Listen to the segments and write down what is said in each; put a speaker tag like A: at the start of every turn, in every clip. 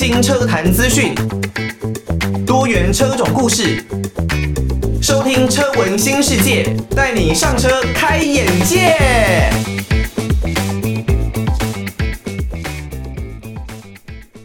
A: 新车坛资讯，多元车种故事，收听车闻新世界，带你上车开眼界。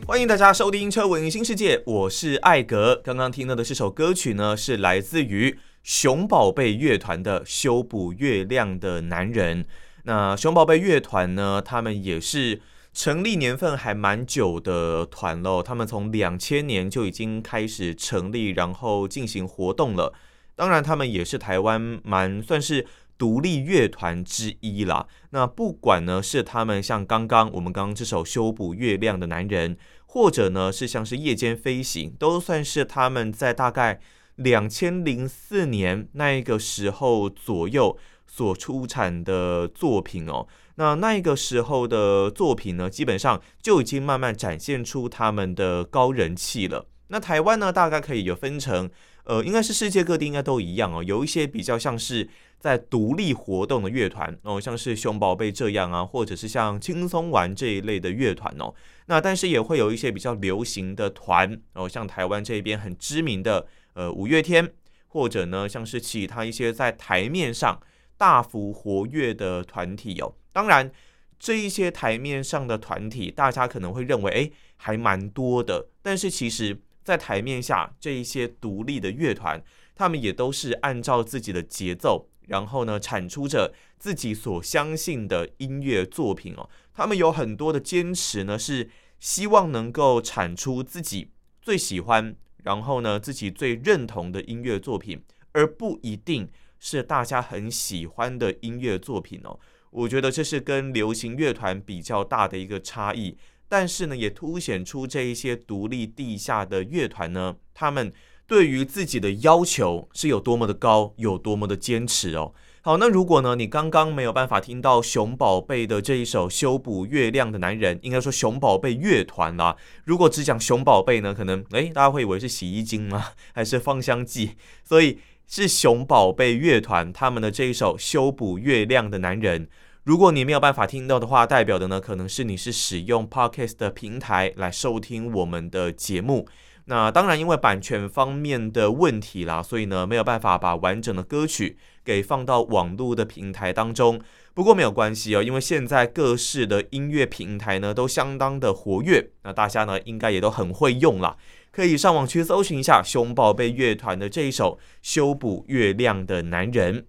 A: 欢迎大家收听车闻新世界，我是艾格。刚刚听到的这首歌曲呢，是来自于熊宝贝乐团的《修补月亮的男人》。那熊宝贝乐团呢，他们也是。成立年份还蛮久的团喽，他们从两千年就已经开始成立，然后进行活动了。当然，他们也是台湾蛮算是独立乐团之一啦。那不管呢是他们像刚刚我们刚刚这首《修补月亮的男人》，或者呢是像是《夜间飞行》，都算是他们在大概两千零四年那一个时候左右所出产的作品哦。那那一个时候的作品呢，基本上就已经慢慢展现出他们的高人气了。那台湾呢，大概可以有分成，呃，应该是世界各地应该都一样哦。有一些比较像是在独立活动的乐团哦，像是熊宝贝这样啊，或者是像轻松玩这一类的乐团哦。那但是也会有一些比较流行的团哦，像台湾这边很知名的呃五月天，或者呢像是其他一些在台面上大幅活跃的团体哦。当然，这一些台面上的团体，大家可能会认为，哎，还蛮多的。但是其实，在台面下，这一些独立的乐团，他们也都是按照自己的节奏，然后呢，产出着自己所相信的音乐作品哦。他们有很多的坚持呢，是希望能够产出自己最喜欢，然后呢，自己最认同的音乐作品，而不一定是大家很喜欢的音乐作品哦。我觉得这是跟流行乐团比较大的一个差异，但是呢，也凸显出这一些独立地下的乐团呢，他们对于自己的要求是有多么的高，有多么的坚持哦。好，那如果呢，你刚刚没有办法听到熊宝贝的这一首《修补月亮的男人》，应该说熊宝贝乐团啦。如果只讲熊宝贝呢，可能诶，大家会以为是洗衣精吗？还是芳香剂？所以是熊宝贝乐团他们的这一首《修补月亮的男人》。如果你没有办法听到的话，代表的呢，可能是你是使用 Podcast 的平台来收听我们的节目。那当然，因为版权方面的问题啦，所以呢，没有办法把完整的歌曲给放到网络的平台当中。不过没有关系哦，因为现在各式的音乐平台呢都相当的活跃，那大家呢应该也都很会用啦，可以上网去搜寻一下熊宝贝乐团的这一首《修补月亮的男人》。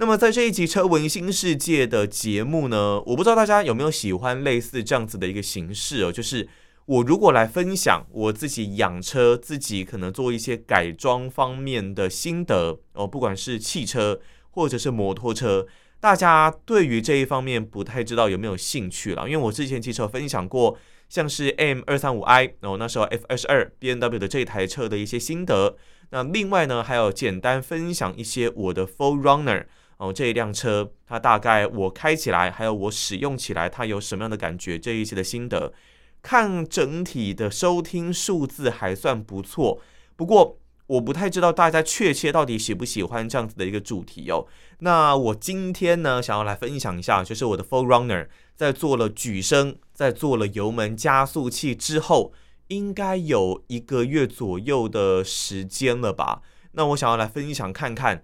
A: 那么在这一集《车闻新世界》的节目呢，我不知道大家有没有喜欢类似这样子的一个形式哦，就是我如果来分享我自己养车、自己可能做一些改装方面的心得哦，不管是汽车或者是摩托车，大家对于这一方面不太知道有没有兴趣了？因为我之前其实有分享过，像是 M 二三五 I，然后那时候 F 二十二 BMW 的这台车的一些心得。那另外呢，还有简单分享一些我的 4Runner。哦，这一辆车，它大概我开起来，还有我使用起来，它有什么样的感觉？这一些的心得，看整体的收听数字还算不错。不过，我不太知道大家确切到底喜不喜欢这样子的一个主题哦。那我今天呢，想要来分享一下，就是我的 4Runner 在做了举升，在做了油门加速器之后，应该有一个月左右的时间了吧？那我想要来分享看看。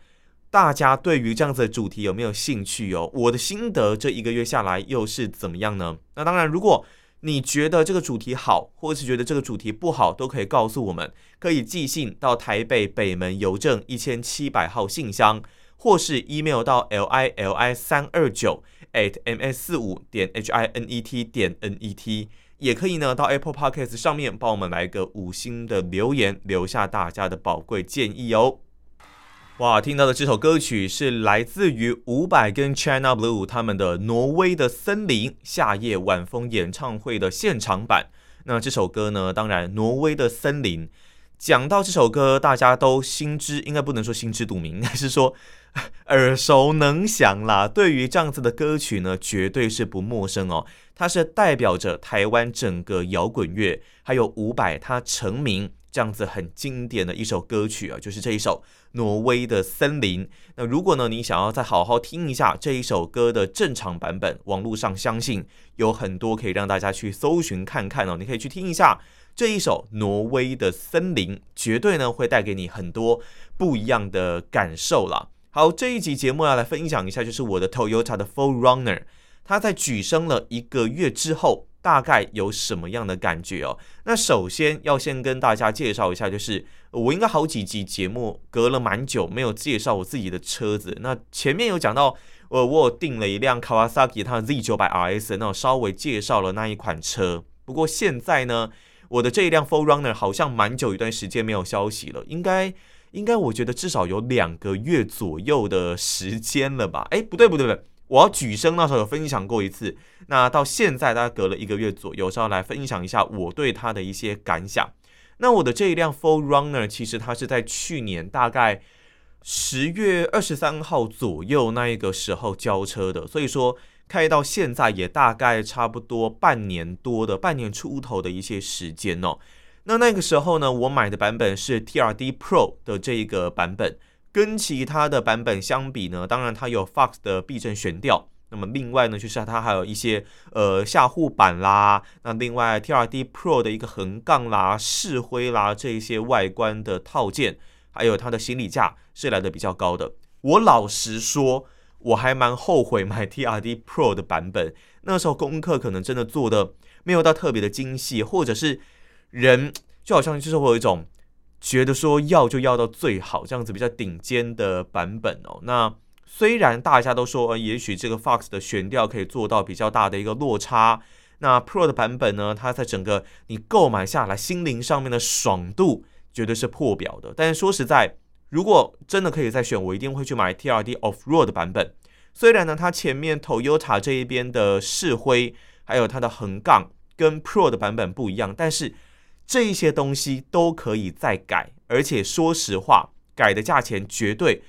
A: 大家对于这样子的主题有没有兴趣哦？我的心得这一个月下来又是怎么样呢？那当然，如果你觉得这个主题好，或者是觉得这个主题不好，都可以告诉我们，可以寄信到台北北门邮政一千七百号信箱，或是 email 到 l i l i 三二九 at m s 四五点 h i n e t 点 n e t，也可以呢到 Apple Podcast 上面帮我们来个五星的留言，留下大家的宝贵建议哦。哇，听到的这首歌曲是来自于伍佰跟 China Blue 他们的《挪威的森林》夏夜晚风演唱会的现场版。那这首歌呢，当然《挪威的森林》讲到这首歌，大家都心知，应该不能说心知肚明，应该是说耳熟能详啦。对于这样子的歌曲呢，绝对是不陌生哦。它是代表着台湾整个摇滚乐，还有伍佰他成名。这样子很经典的一首歌曲啊，就是这一首《挪威的森林》。那如果呢，你想要再好好听一下这一首歌的正常版本，网络上相信有很多可以让大家去搜寻看看哦。你可以去听一下这一首《挪威的森林》，绝对呢会带给你很多不一样的感受啦。好，这一集节目要来分享一下，就是我的 Toyota 的 4Runner，它在举升了一个月之后。大概有什么样的感觉哦？那首先要先跟大家介绍一下，就是我应该好几集节目隔了蛮久没有介绍我自己的车子。那前面有讲到，我我有订了一辆 Kawasaki 它的 Z 九百 RS，那我稍微介绍了那一款车。不过现在呢，我的这一辆 4Runner 好像蛮久一段时间没有消息了，应该应该我觉得至少有两个月左右的时间了吧？哎，不对不对不对。我要举升那时候有分享过一次，那到现在大概隔了一个月左右，是要来分享一下我对它的一些感想。那我的这一辆 f o r Runner 其实它是在去年大概十月二十三号左右那一个时候交车的，所以说开到现在也大概差不多半年多的半年出头的一些时间哦。那那个时候呢，我买的版本是 TRD Pro 的这一个版本。跟其他的版本相比呢，当然它有 Fox 的避震悬吊，那么另外呢，就是它还有一些呃下护板啦，那另外 TRD Pro 的一个横杠啦、示徽啦这一些外观的套件，还有它的行李架是来的比较高的。我老实说，我还蛮后悔买 TRD Pro 的版本，那时候功课可能真的做的没有到特别的精细，或者是人就好像就是会有一种。觉得说要就要到最好这样子比较顶尖的版本哦。那虽然大家都说，呃也许这个 Fox 的悬吊可以做到比较大的一个落差，那 Pro 的版本呢，它在整个你购买下来心灵上面的爽度绝对是破表的。但是说实在，如果真的可以再选，我一定会去买 TRD Off-Road 的版本。虽然呢，它前面 Toyota 这一边的示徽还有它的横杠跟 Pro 的版本不一样，但是。这一些东西都可以再改，而且说实话，改的价钱绝对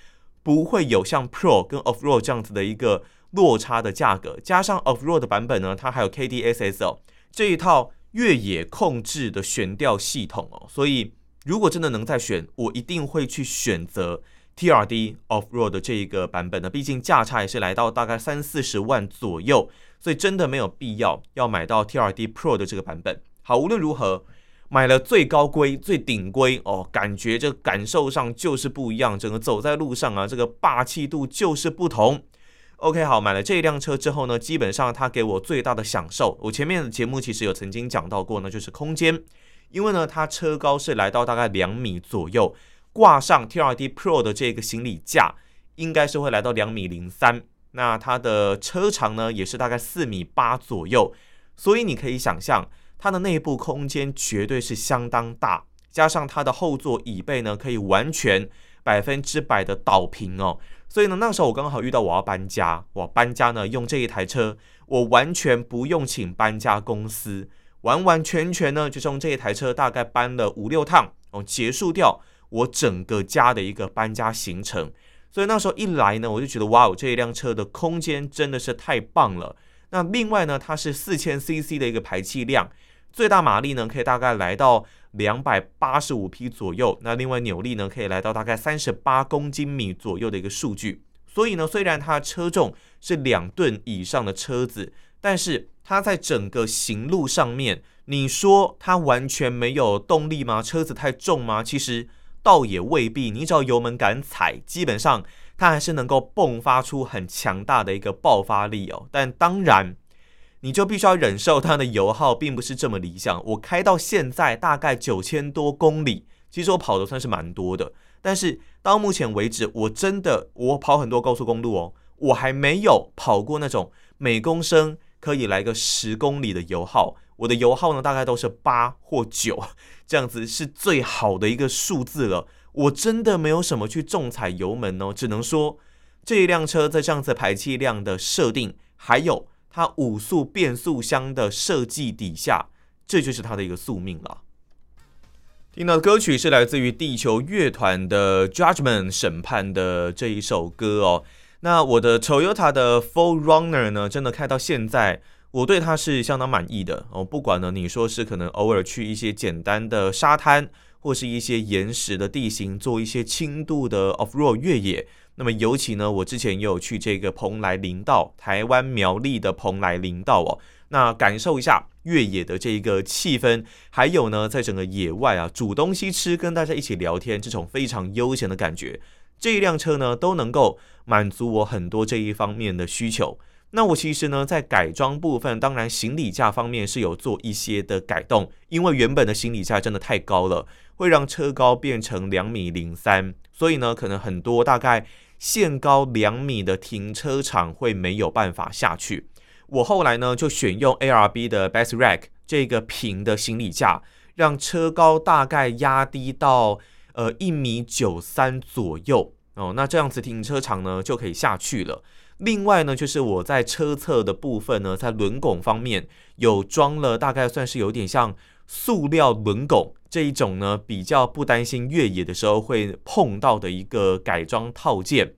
A: 不会有像 Pro 跟 Off-Road 这样子的一个落差的价格。加上 Off-Road 的版本呢，它还有 KDSS 这一套越野控制的悬吊系统哦。所以如果真的能再选，我一定会去选择 TRD Off-Road 的这一个版本的。毕竟价差也是来到大概三四十万左右，所以真的没有必要要买到 TRD Pro 的这个版本。好，无论如何。买了最高规、最顶规哦，感觉这感受上就是不一样，整个走在路上啊，这个霸气度就是不同。OK，好，买了这一辆车之后呢，基本上它给我最大的享受，我前面的节目其实有曾经讲到过呢，就是空间，因为呢它车高是来到大概两米左右，挂上 TRD Pro 的这个行李架，应该是会来到两米零三，那它的车长呢也是大概四米八左右，所以你可以想象。它的内部空间绝对是相当大，加上它的后座椅背呢，可以完全百分之百的倒平哦。所以呢，那时候我刚好遇到我要搬家，我搬家呢用这一台车，我完全不用请搬家公司，完完全全呢就是用这一台车，大概搬了五六趟哦，结束掉我整个家的一个搬家行程。所以那时候一来呢，我就觉得哇哦，这一辆车的空间真的是太棒了。那另外呢，它是四千 CC 的一个排气量。最大马力呢，可以大概来到两百八十五匹左右。那另外扭力呢，可以来到大概三十八公斤米左右的一个数据。所以呢，虽然它车重是两吨以上的车子，但是它在整个行路上面，你说它完全没有动力吗？车子太重吗？其实倒也未必。你只要油门敢踩，基本上它还是能够迸发出很强大的一个爆发力哦。但当然。你就必须要忍受它的油耗并不是这么理想。我开到现在大概九千多公里，其实我跑的算是蛮多的。但是到目前为止，我真的我跑很多高速公路哦，我还没有跑过那种每公升可以来个十公里的油耗。我的油耗呢，大概都是八或九这样子，是最好的一个数字了。我真的没有什么去重踩油门哦，只能说这一辆车在这样子排气量的设定还有。它五速变速箱的设计底下，这就是它的一个宿命了。听到的歌曲是来自于地球乐团的《Judgment》审判的这一首歌哦。那我的 Toyota 的 4Runner 呢，真的开到现在，我对它是相当满意的哦。不管呢，你说是可能偶尔去一些简单的沙滩。或是一些岩石的地形做一些轻度的 off road 越野。那么尤其呢，我之前也有去这个蓬莱林道，台湾苗栗的蓬莱林道哦，那感受一下越野的这一个气氛，还有呢，在整个野外啊，煮东西吃，跟大家一起聊天，这种非常悠闲的感觉，这一辆车呢都能够满足我很多这一方面的需求。那我其实呢，在改装部分，当然行李架方面是有做一些的改动，因为原本的行李架真的太高了，会让车高变成两米零三，所以呢，可能很多大概。限高两米的停车场会没有办法下去。我后来呢就选用 ARB 的 Best Rack 这个平的行李架，让车高大概压低到呃一米九三左右哦。那这样子停车场呢就可以下去了。另外呢就是我在车侧的部分呢，在轮拱方面有装了大概算是有点像塑料轮拱。这一种呢，比较不担心越野的时候会碰到的一个改装套件。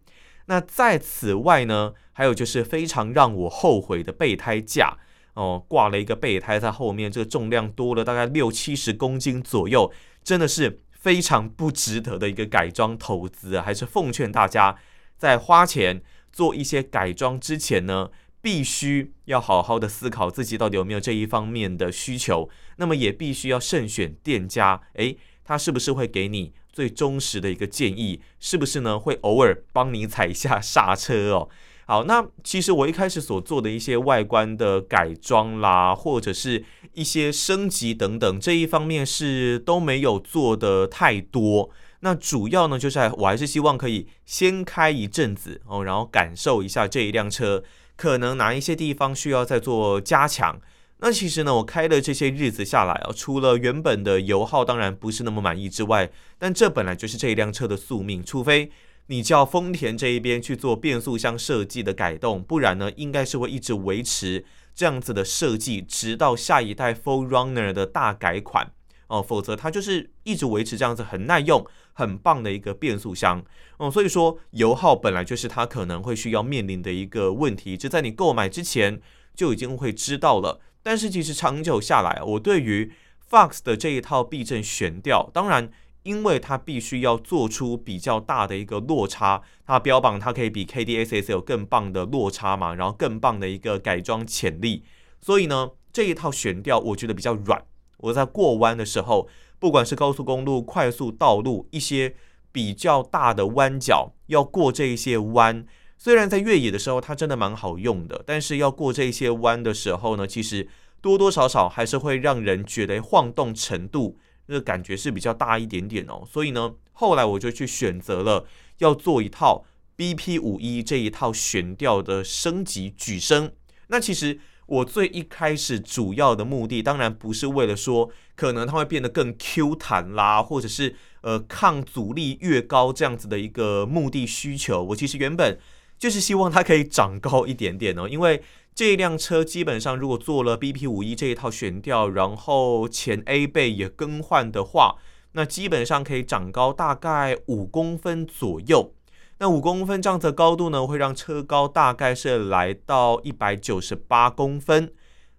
A: 那在此外呢，还有就是非常让我后悔的备胎架哦，挂了一个备胎在后面，这个重量多了大概六七十公斤左右，真的是非常不值得的一个改装投资啊。还是奉劝大家在花钱做一些改装之前呢，必须要好好的思考自己到底有没有这一方面的需求，那么也必须要慎选店家，诶，他是不是会给你最忠实的一个建议？是不是呢？会偶尔帮你踩一下刹车哦。好，那其实我一开始所做的一些外观的改装啦，或者是一些升级等等，这一方面是都没有做的太多。那主要呢，就是我还是希望可以先开一阵子哦，然后感受一下这一辆车。可能哪一些地方需要再做加强？那其实呢，我开了这些日子下来啊，除了原本的油耗当然不是那么满意之外，但这本来就是这一辆车的宿命。除非你叫丰田这一边去做变速箱设计的改动，不然呢，应该是会一直维持这样子的设计，直到下一代 4Runner 的大改款哦。否则它就是一直维持这样子很耐用。很棒的一个变速箱嗯，所以说油耗本来就是它可能会需要面临的一个问题，这在你购买之前就已经会知道了。但是其实长久下来，我对于 Fox 的这一套避震悬吊，当然因为它必须要做出比较大的一个落差，它标榜它可以比 KDSS 有更棒的落差嘛，然后更棒的一个改装潜力，所以呢这一套悬吊我觉得比较软，我在过弯的时候。不管是高速公路、快速道路，一些比较大的弯角，要过这一些弯，虽然在越野的时候它真的蛮好用的，但是要过这些弯的时候呢，其实多多少少还是会让人觉得晃动程度那个感觉是比较大一点点哦。所以呢，后来我就去选择了要做一套 BP 五一这一套悬吊的升级举升。那其实。我最一开始主要的目的，当然不是为了说可能它会变得更 Q 弹啦，或者是呃抗阻力越高这样子的一个目的需求。我其实原本就是希望它可以长高一点点哦，因为这辆车基本上如果做了 BP 五一这一套悬吊，然后前 A 背也更换的话，那基本上可以长高大概五公分左右。那五公分这样子的高度呢，会让车高大概是来到一百九十八公分，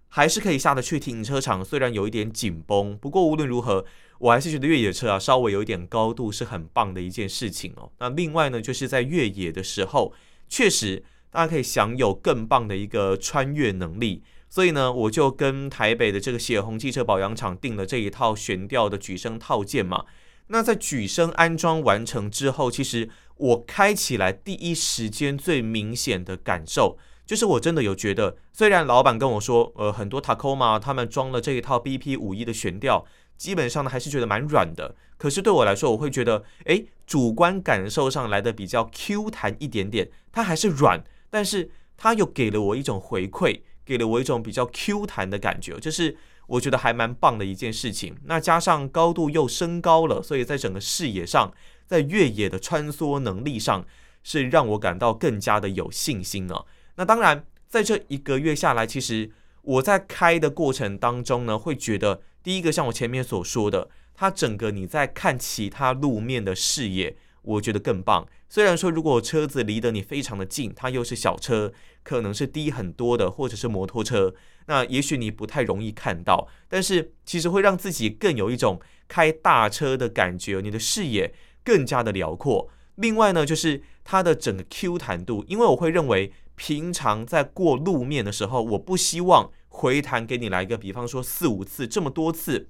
A: 还是可以下得去停车场。虽然有一点紧绷，不过无论如何，我还是觉得越野车啊，稍微有一点高度是很棒的一件事情哦。那另外呢，就是在越野的时候，确实大家可以享有更棒的一个穿越能力。所以呢，我就跟台北的这个血红汽车保养厂订了这一套悬吊的举升套件嘛。那在举升安装完成之后，其实。我开起来第一时间最明显的感受，就是我真的有觉得，虽然老板跟我说，呃，很多 Tacoma 他们装了这一套 BP 五一的悬吊，基本上呢还是觉得蛮软的。可是对我来说，我会觉得，诶，主观感受上来的比较 Q 弹一点点，它还是软，但是它又给了我一种回馈，给了我一种比较 Q 弹的感觉，就是我觉得还蛮棒的一件事情。那加上高度又升高了，所以在整个视野上。在越野的穿梭能力上，是让我感到更加的有信心了。那当然，在这一个月下来，其实我在开的过程当中呢，会觉得第一个像我前面所说的，它整个你在看其他路面的视野，我觉得更棒。虽然说如果车子离得你非常的近，它又是小车，可能是低很多的，或者是摩托车，那也许你不太容易看到，但是其实会让自己更有一种开大车的感觉，你的视野更加的辽阔。另外呢，就是它的整个 Q 弹度，因为我会认为平常在过路面的时候，我不希望回弹给你来个，比方说四五次这么多次。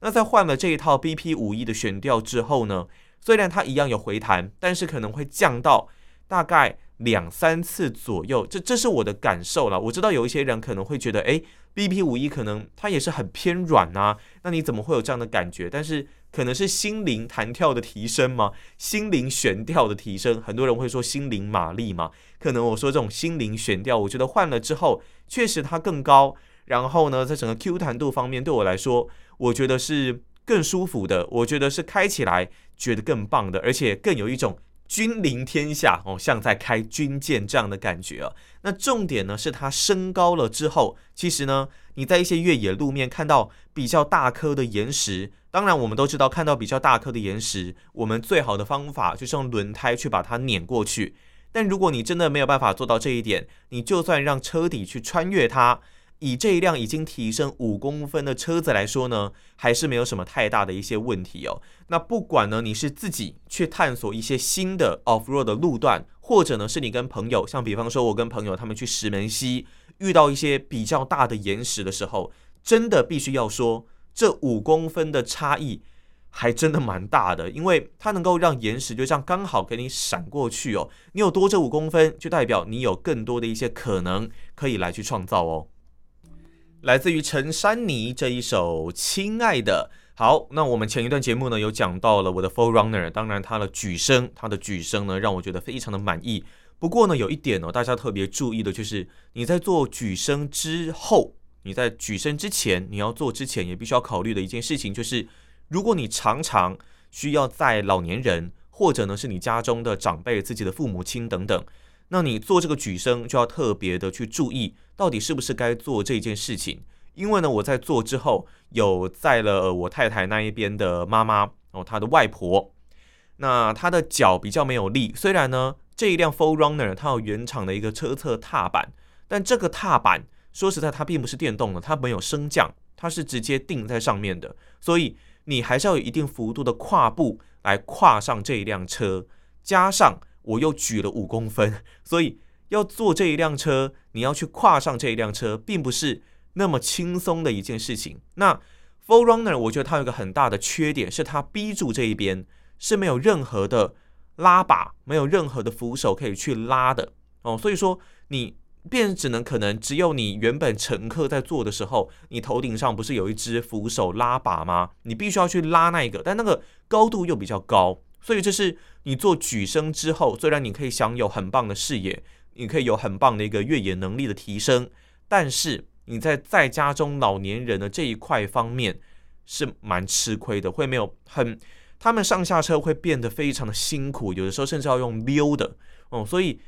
A: 那在换了这一套 BP 五一的悬吊之后呢，虽然它一样有回弹，但是可能会降到大概两三次左右。这这是我的感受了。我知道有一些人可能会觉得，诶，BP 五一可能它也是很偏软啊，那你怎么会有这样的感觉？但是可能是心灵弹跳的提升吗？心灵悬吊的提升，很多人会说心灵马力嘛。可能我说这种心灵悬吊，我觉得换了之后确实它更高。然后呢，在整个 Q 弹度方面，对我来说，我觉得是更舒服的。我觉得是开起来觉得更棒的，而且更有一种君临天下哦，像在开军舰这样的感觉啊。那重点呢，是它升高了之后，其实呢，你在一些越野路面看到比较大颗的岩石，当然我们都知道，看到比较大颗的岩石，我们最好的方法就是用轮胎去把它碾过去。但如果你真的没有办法做到这一点，你就算让车底去穿越它。以这一辆已经提升五公分的车子来说呢，还是没有什么太大的一些问题哦。那不管呢，你是自己去探索一些新的 off road 的路段，或者呢是你跟朋友，像比方说我跟朋友他们去石门溪遇到一些比较大的岩石的时候，真的必须要说，这五公分的差异还真的蛮大的，因为它能够让岩石就这样刚好给你闪过去哦。你有多这五公分，就代表你有更多的一些可能可以来去创造哦。来自于陈珊妮这一首《亲爱的》。好，那我们前一段节目呢有讲到了我的 f o r Runner，当然它的举升，它的举升呢让我觉得非常的满意。不过呢有一点哦，大家特别注意的就是你在做举升之后，你在举升之前，你要做之前也必须要考虑的一件事情就是，如果你常常需要在老年人，或者呢是你家中的长辈、自己的父母亲等等。那你做这个举升就要特别的去注意，到底是不是该做这件事情？因为呢，我在做之后有载了我太太那一边的妈妈哦，她的外婆，那她的脚比较没有力。虽然呢，这一辆 4Runner 它有原厂的一个车侧踏板，但这个踏板说实在，它并不是电动的，它没有升降，它是直接定在上面的，所以你还是要有一定幅度的跨步来跨上这一辆车，加上。我又举了五公分，所以要坐这一辆车，你要去跨上这一辆车，并不是那么轻松的一件事情。那 4Runner 我觉得它有一个很大的缺点，是它 B 柱这一边是没有任何的拉把，没有任何的扶手可以去拉的哦。所以说你便只能可能只有你原本乘客在坐的时候，你头顶上不是有一只扶手拉把吗？你必须要去拉那一个，但那个高度又比较高。所以这是你做举升之后，虽然你可以享有很棒的视野，你可以有很棒的一个越野能力的提升，但是你在在家中老年人的这一块方面是蛮吃亏的，会没有很，他们上下车会变得非常的辛苦，有的时候甚至要用溜的哦。所以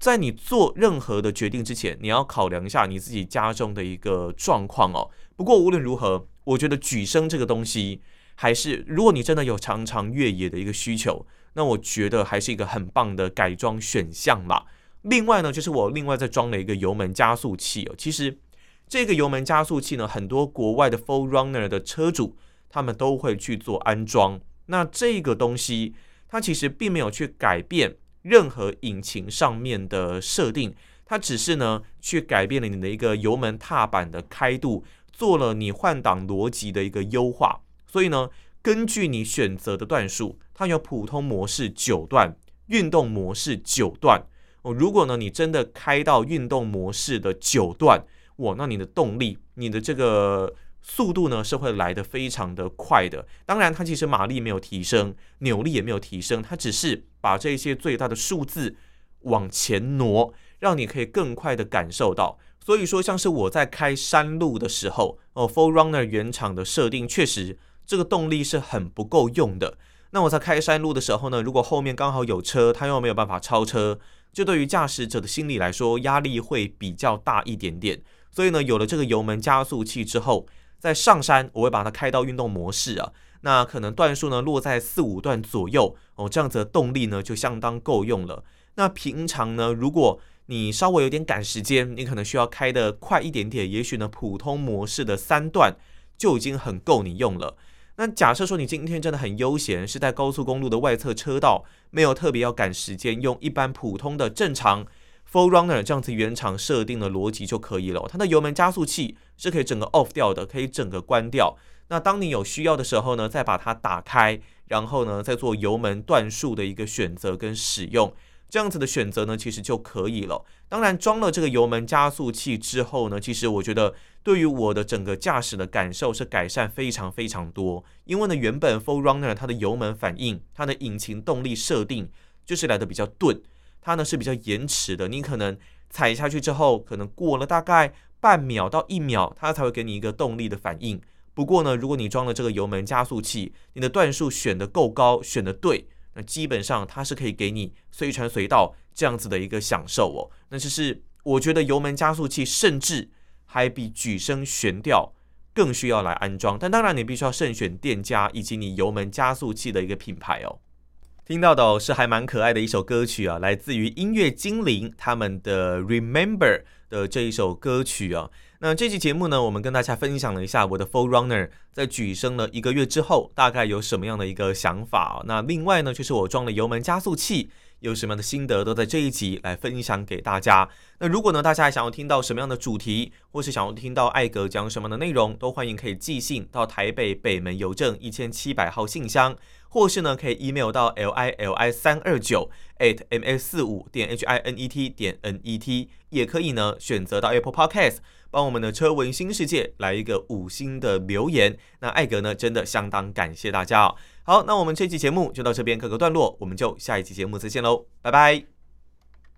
A: 在你做任何的决定之前，你要考量一下你自己家中的一个状况哦。不过无论如何，我觉得举升这个东西。还是，如果你真的有常常越野的一个需求，那我觉得还是一个很棒的改装选项啦。另外呢，就是我另外再装了一个油门加速器哦。其实这个油门加速器呢，很多国外的 Full Runner 的车主他们都会去做安装。那这个东西它其实并没有去改变任何引擎上面的设定，它只是呢去改变了你的一个油门踏板的开度，做了你换挡逻辑的一个优化。所以呢，根据你选择的段数，它有普通模式九段，运动模式九段。哦，如果呢你真的开到运动模式的九段，哇，那你的动力，你的这个速度呢是会来得非常的快的。当然，它其实马力没有提升，扭力也没有提升，它只是把这些最大的数字往前挪，让你可以更快的感受到。所以说，像是我在开山路的时候，哦，4Runner 原厂的设定确实。这个动力是很不够用的。那我在开山路的时候呢，如果后面刚好有车，它又没有办法超车，就对于驾驶者的心理来说，压力会比较大一点点。所以呢，有了这个油门加速器之后，在上山我会把它开到运动模式啊。那可能段数呢落在四五段左右哦，这样子的动力呢就相当够用了。那平常呢，如果你稍微有点赶时间，你可能需要开得快一点点，也许呢普通模式的三段就已经很够你用了。那假设说你今天真的很悠闲，是在高速公路的外侧车道，没有特别要赶时间，用一般普通的正常 full runner 这样子原厂设定的逻辑就可以了。它的油门加速器是可以整个 off 掉的，可以整个关掉。那当你有需要的时候呢，再把它打开，然后呢再做油门段数的一个选择跟使用。这样子的选择呢，其实就可以了。当然，装了这个油门加速器之后呢，其实我觉得对于我的整个驾驶的感受是改善非常非常多。因为呢，原本 4Runner 它的油门反应、它的引擎动力设定就是来的比较钝，它呢是比较延迟的。你可能踩下去之后，可能过了大概半秒到一秒，它才会给你一个动力的反应。不过呢，如果你装了这个油门加速器，你的段数选的够高，选的对。那基本上它是可以给你随传随到这样子的一个享受哦。那就是我觉得油门加速器甚至还比举升悬吊更需要来安装。但当然你必须要慎选店家以及你油门加速器的一个品牌哦。听到的，是还蛮可爱的一首歌曲啊，来自于音乐精灵他们的 Remember 的这一首歌曲啊。那这期节目呢，我们跟大家分享了一下我的 4Runner 在举升了一个月之后，大概有什么样的一个想法。那另外呢，就是我装了油门加速器，有什么样的心得，都在这一集来分享给大家。那如果呢，大家还想要听到什么样的主题，或是想要听到艾格讲什么样的内容，都欢迎可以寄信到台北北门邮政一千七百号信箱，或是呢可以 email 到 l i l i 三二九 at m s 四五点 h i n e t 点 n e t，也可以呢选择到 Apple Podcast。帮我们的车文新世界来一个五星的留言，那艾格呢真的相当感谢大家哦。好，那我们这期节目就到这边告个段落，我们就下一期节目再见喽，拜拜。